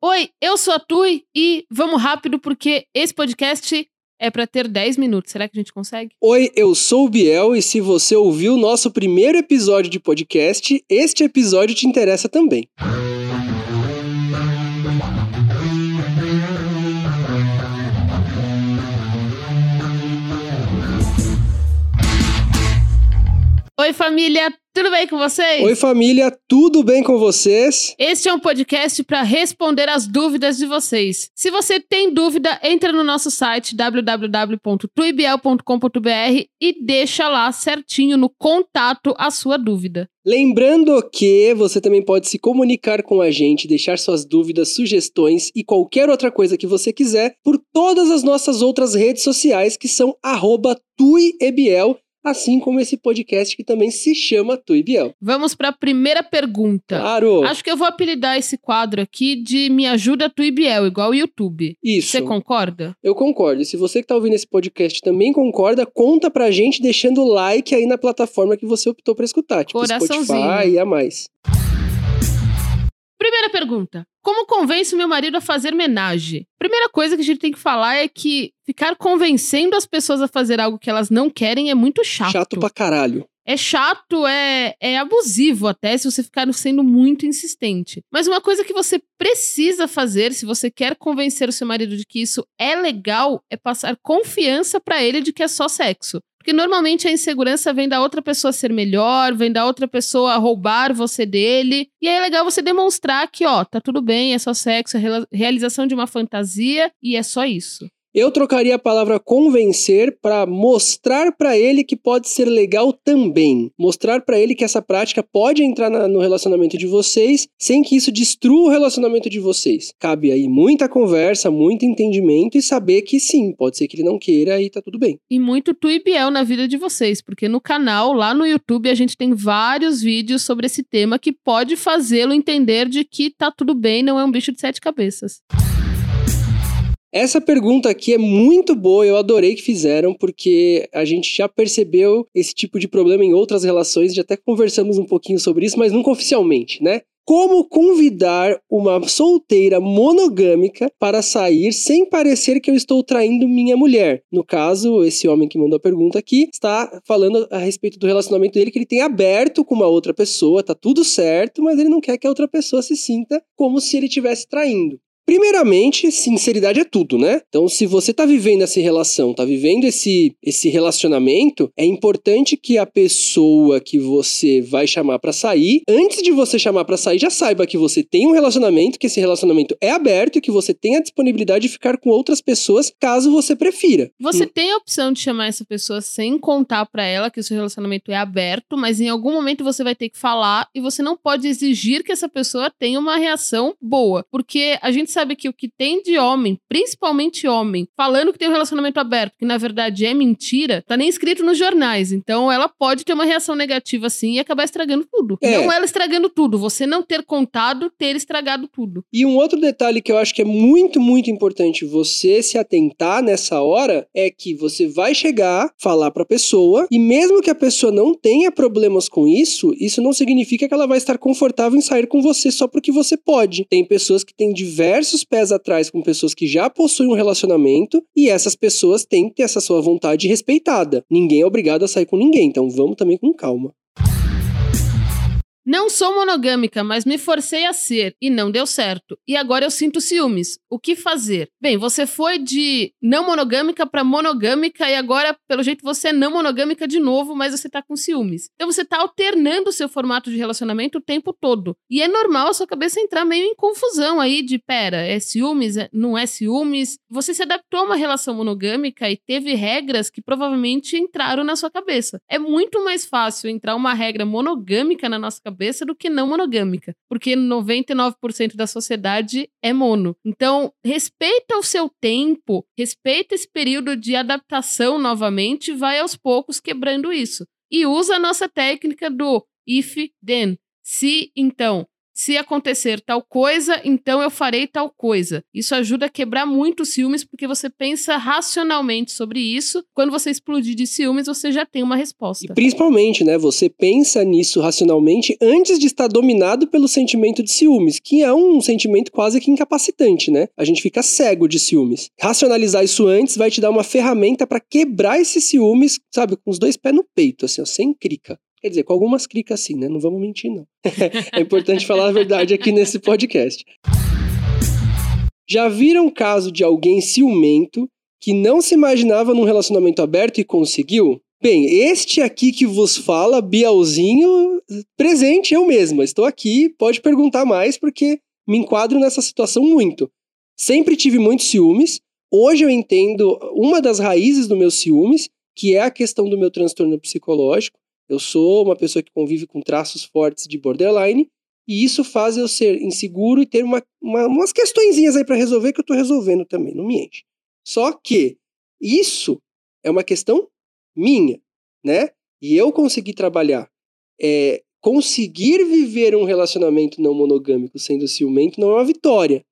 Oi, eu sou a Tui e vamos rápido porque esse podcast é para ter 10 minutos. Será que a gente consegue? Oi, eu sou o Biel e se você ouviu o nosso primeiro episódio de podcast, este episódio te interessa também. Oi, família, tudo bem com vocês? Oi, família, tudo bem com vocês? Este é um podcast para responder as dúvidas de vocês. Se você tem dúvida, entra no nosso site www.tuibiel.com.br e deixa lá certinho no contato a sua dúvida. Lembrando que você também pode se comunicar com a gente, deixar suas dúvidas, sugestões e qualquer outra coisa que você quiser por todas as nossas outras redes sociais que são tuiebiel assim como esse podcast que também se chama Tu Biel. Vamos para a primeira pergunta. Claro. Acho que eu vou apelidar esse quadro aqui de Me Ajuda Tu Biel, igual o YouTube. Isso. Você concorda? Eu concordo. E se você que está ouvindo esse podcast também concorda, conta pra gente deixando o like aí na plataforma que você optou para escutar, tipo Spotify e a mais. Primeira pergunta. Como convenço meu marido a fazer menagem? Primeira coisa que a gente tem que falar é que ficar convencendo as pessoas a fazer algo que elas não querem é muito chato. Chato pra caralho. É chato, é, é abusivo até se você ficar sendo muito insistente. Mas uma coisa que você precisa fazer, se você quer convencer o seu marido de que isso é legal, é passar confiança para ele de que é só sexo. Porque normalmente a insegurança vem da outra pessoa ser melhor, vem da outra pessoa roubar você dele. E aí é legal você demonstrar que, ó, tá tudo bem, é só sexo, é realização de uma fantasia e é só isso. Eu trocaria a palavra convencer para mostrar para ele que pode ser legal também. Mostrar para ele que essa prática pode entrar na, no relacionamento de vocês sem que isso destrua o relacionamento de vocês. Cabe aí muita conversa, muito entendimento e saber que sim, pode ser que ele não queira e tá tudo bem. E muito tu e Biel na vida de vocês, porque no canal, lá no YouTube, a gente tem vários vídeos sobre esse tema que pode fazê-lo entender de que tá tudo bem, não é um bicho de sete cabeças. Essa pergunta aqui é muito boa, eu adorei que fizeram, porque a gente já percebeu esse tipo de problema em outras relações, já até conversamos um pouquinho sobre isso, mas nunca oficialmente, né? Como convidar uma solteira monogâmica para sair sem parecer que eu estou traindo minha mulher? No caso, esse homem que mandou a pergunta aqui está falando a respeito do relacionamento dele que ele tem aberto com uma outra pessoa, tá tudo certo, mas ele não quer que a outra pessoa se sinta como se ele estivesse traindo. Primeiramente, sinceridade é tudo, né? Então, se você tá vivendo essa relação, tá vivendo esse, esse relacionamento, é importante que a pessoa que você vai chamar para sair, antes de você chamar para sair, já saiba que você tem um relacionamento, que esse relacionamento é aberto e que você tem a disponibilidade de ficar com outras pessoas, caso você prefira. Você hum. tem a opção de chamar essa pessoa sem contar para ela que o seu relacionamento é aberto, mas em algum momento você vai ter que falar e você não pode exigir que essa pessoa tenha uma reação boa, porque a gente sabe que o que tem de homem, principalmente homem, falando que tem um relacionamento aberto, que na verdade é mentira, tá nem escrito nos jornais. Então ela pode ter uma reação negativa assim e acabar estragando tudo. É. Não ela estragando tudo, você não ter contado, ter estragado tudo. E um outro detalhe que eu acho que é muito, muito importante você se atentar nessa hora é que você vai chegar, falar pra pessoa, e mesmo que a pessoa não tenha problemas com isso, isso não significa que ela vai estar confortável em sair com você só porque você pode. Tem pessoas que têm diversos diversos pés atrás com pessoas que já possuem um relacionamento e essas pessoas têm que ter essa sua vontade respeitada. Ninguém é obrigado a sair com ninguém, então vamos também com calma. Não sou monogâmica, mas me forcei a ser e não deu certo. E agora eu sinto ciúmes. O que fazer? Bem, você foi de não monogâmica para monogâmica e agora, pelo jeito, você é não monogâmica de novo, mas você tá com ciúmes. Então você tá alternando o seu formato de relacionamento o tempo todo. E é normal a sua cabeça entrar meio em confusão aí de, pera, é ciúmes, é, não é ciúmes? Você se adaptou a uma relação monogâmica e teve regras que provavelmente entraram na sua cabeça. É muito mais fácil entrar uma regra monogâmica na nossa cabeça cabeça do que não monogâmica, porque 99% da sociedade é mono. Então, respeita o seu tempo, respeita esse período de adaptação novamente, vai aos poucos quebrando isso. E usa a nossa técnica do if then. Se então, se acontecer tal coisa, então eu farei tal coisa. Isso ajuda a quebrar muito os ciúmes, porque você pensa racionalmente sobre isso. Quando você explodir de ciúmes, você já tem uma resposta. E principalmente, né, você pensa nisso racionalmente antes de estar dominado pelo sentimento de ciúmes, que é um sentimento quase que incapacitante, né? A gente fica cego de ciúmes. Racionalizar isso antes vai te dar uma ferramenta para quebrar esses ciúmes, sabe, com os dois pés no peito, assim, ó, sem crica. Quer dizer, com algumas cricas assim, né? Não vamos mentir, não. é importante falar a verdade aqui nesse podcast. Já viram caso de alguém ciumento que não se imaginava num relacionamento aberto e conseguiu? Bem, este aqui que vos fala, Bielzinho, presente eu mesma. Estou aqui, pode perguntar mais, porque me enquadro nessa situação muito. Sempre tive muitos ciúmes. Hoje eu entendo uma das raízes do meu ciúmes, que é a questão do meu transtorno psicológico. Eu sou uma pessoa que convive com traços fortes de borderline e isso faz eu ser inseguro e ter uma, uma, umas questõezinhas aí para resolver que eu estou resolvendo também, não me enche. Só que isso é uma questão minha, né? E eu consegui trabalhar. É, conseguir viver um relacionamento não monogâmico sendo ciumento não é uma vitória.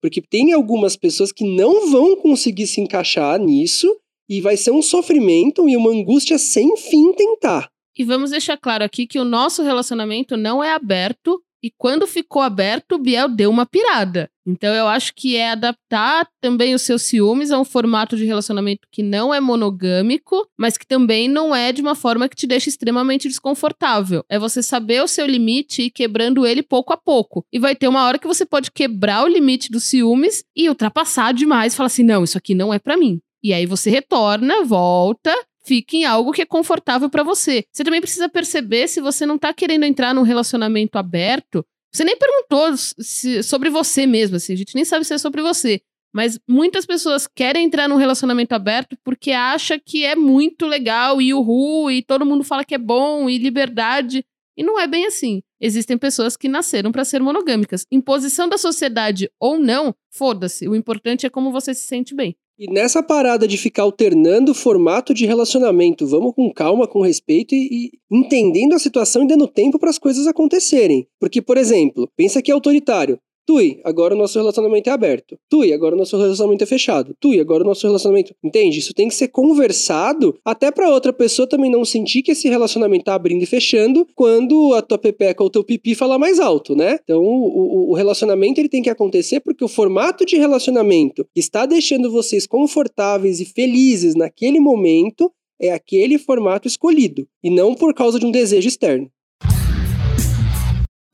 Porque tem algumas pessoas que não vão conseguir se encaixar nisso e vai ser um sofrimento e uma angústia sem fim tentar. E vamos deixar claro aqui que o nosso relacionamento não é aberto. E quando ficou aberto, o Biel deu uma pirada. Então eu acho que é adaptar também os seus ciúmes a um formato de relacionamento que não é monogâmico, mas que também não é de uma forma que te deixa extremamente desconfortável. É você saber o seu limite e ir quebrando ele pouco a pouco. E vai ter uma hora que você pode quebrar o limite dos ciúmes e ultrapassar demais falar assim: não, isso aqui não é para mim. E aí você retorna, volta fique em algo que é confortável para você. Você também precisa perceber se você não tá querendo entrar num relacionamento aberto. Você nem perguntou se, sobre você mesmo, assim, a gente nem sabe se é sobre você. Mas muitas pessoas querem entrar num relacionamento aberto porque acha que é muito legal e uhul, e todo mundo fala que é bom e liberdade. E não é bem assim. Existem pessoas que nasceram para ser monogâmicas. Imposição da sociedade ou não, foda-se. O importante é como você se sente bem. E nessa parada de ficar alternando o formato de relacionamento, vamos com calma, com respeito e, e entendendo a situação e dando tempo para as coisas acontecerem. Porque, por exemplo, pensa que é autoritário. Tui, agora o nosso relacionamento é aberto. Tui, agora o nosso relacionamento é fechado. Tui, agora o nosso relacionamento. Entende? Isso tem que ser conversado até pra outra pessoa também não sentir que esse relacionamento tá abrindo e fechando quando a tua pepeca ou o teu pipi falar mais alto, né? Então o, o, o relacionamento ele tem que acontecer porque o formato de relacionamento que está deixando vocês confortáveis e felizes naquele momento é aquele formato escolhido e não por causa de um desejo externo.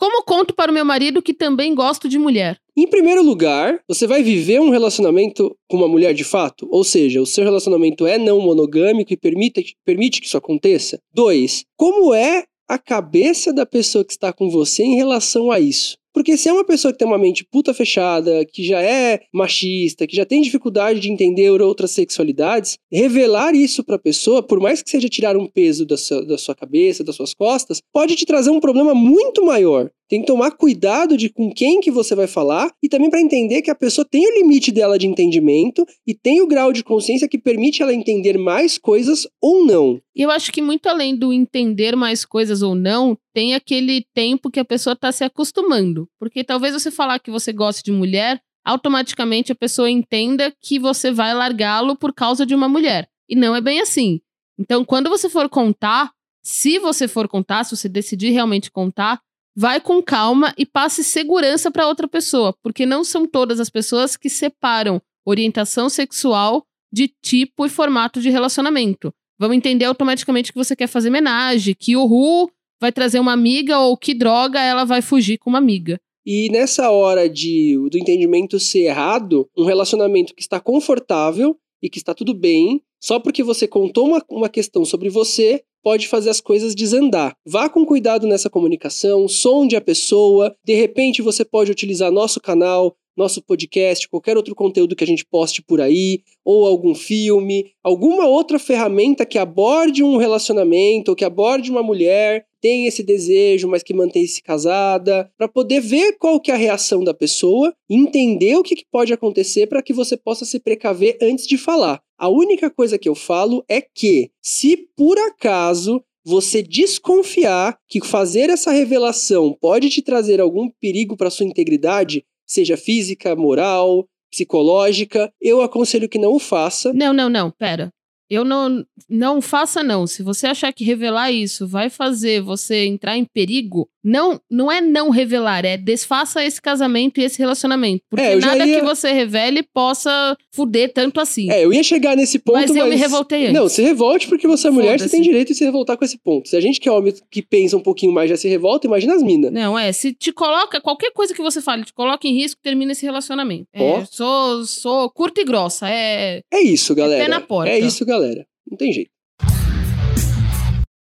Como conto para o meu marido que também gosto de mulher? Em primeiro lugar, você vai viver um relacionamento com uma mulher de fato? Ou seja, o seu relacionamento é não monogâmico e permite, permite que isso aconteça? Dois, como é a cabeça da pessoa que está com você em relação a isso? Porque se é uma pessoa que tem uma mente puta fechada, que já é machista, que já tem dificuldade de entender outras sexualidades, revelar isso pra pessoa, por mais que seja tirar um peso da sua, da sua cabeça, das suas costas, pode te trazer um problema muito maior. Tem que tomar cuidado de com quem que você vai falar e também para entender que a pessoa tem o limite dela de entendimento e tem o grau de consciência que permite ela entender mais coisas ou não. E eu acho que muito além do entender mais coisas ou não, tem aquele tempo que a pessoa está se acostumando. Porque talvez você falar que você gosta de mulher, automaticamente a pessoa entenda que você vai largá-lo por causa de uma mulher. E não é bem assim. Então, quando você for contar, se você for contar, se você decidir realmente contar, vai com calma e passe segurança para outra pessoa, porque não são todas as pessoas que separam orientação sexual de tipo e formato de relacionamento. Vão entender automaticamente que você quer fazer homenagem, que o Ru vai trazer uma amiga ou que droga ela vai fugir com uma amiga. E nessa hora de do entendimento ser errado, um relacionamento que está confortável e que está tudo bem, só porque você contou uma, uma questão sobre você, pode fazer as coisas desandar. Vá com cuidado nessa comunicação, sonde a pessoa. De repente, você pode utilizar nosso canal, nosso podcast, qualquer outro conteúdo que a gente poste por aí, ou algum filme, alguma outra ferramenta que aborde um relacionamento, ou que aborde uma mulher tem esse desejo, mas que mantém-se casada, para poder ver qual que é a reação da pessoa, entender o que, que pode acontecer para que você possa se precaver antes de falar. A única coisa que eu falo é que, se por acaso você desconfiar que fazer essa revelação pode te trazer algum perigo para sua integridade, seja física, moral, psicológica, eu aconselho que não o faça. Não, não, não, pera. Eu não, não faça não. Se você achar que revelar isso vai fazer você entrar em perigo, não, não é não revelar, é desfaça esse casamento e esse relacionamento. Porque É, nada ia- que você revele possa fuder tanto assim. É, eu ia chegar nesse ponto, Mas mas... eu me revoltei antes. Não, se revolte porque você é mulher, você tem direito de se revoltar com esse ponto. Se a gente que é homem que pensa um pouquinho mais já se revolta, imagina as minas. Não, é, se te coloca, qualquer coisa que você fale, te coloca em risco, termina esse relacionamento. É, Ó. sou, sou curta e grossa, é... É isso, galera. pé na porta. É isso, galera. Não tem jeito.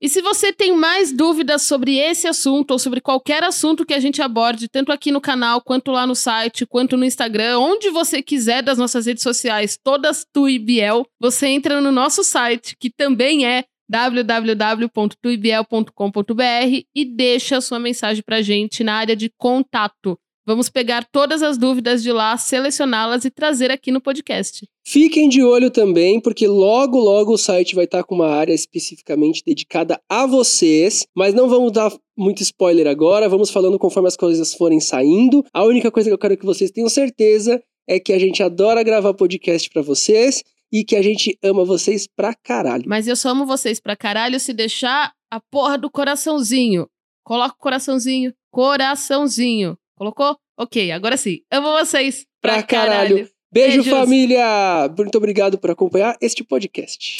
E se você tem mais dúvidas sobre esse assunto ou sobre qualquer assunto que a gente aborde, tanto aqui no canal, quanto lá no site, quanto no Instagram, onde você quiser das nossas redes sociais, todas tu e Biel, você entra no nosso site, que também é www.tuibiel.com.br e deixa sua mensagem pra gente na área de contato. Vamos pegar todas as dúvidas de lá, selecioná-las e trazer aqui no podcast. Fiquem de olho também, porque logo, logo o site vai estar com uma área especificamente dedicada a vocês. Mas não vamos dar muito spoiler agora, vamos falando conforme as coisas forem saindo. A única coisa que eu quero que vocês tenham certeza é que a gente adora gravar podcast pra vocês e que a gente ama vocês pra caralho. Mas eu só amo vocês pra caralho se deixar a porra do coraçãozinho. Coloca o coraçãozinho. Coraçãozinho. Colocou? Ok, agora sim. Amo vocês Pra caralho. Beijo, Beijos. família! Muito obrigado por acompanhar este podcast.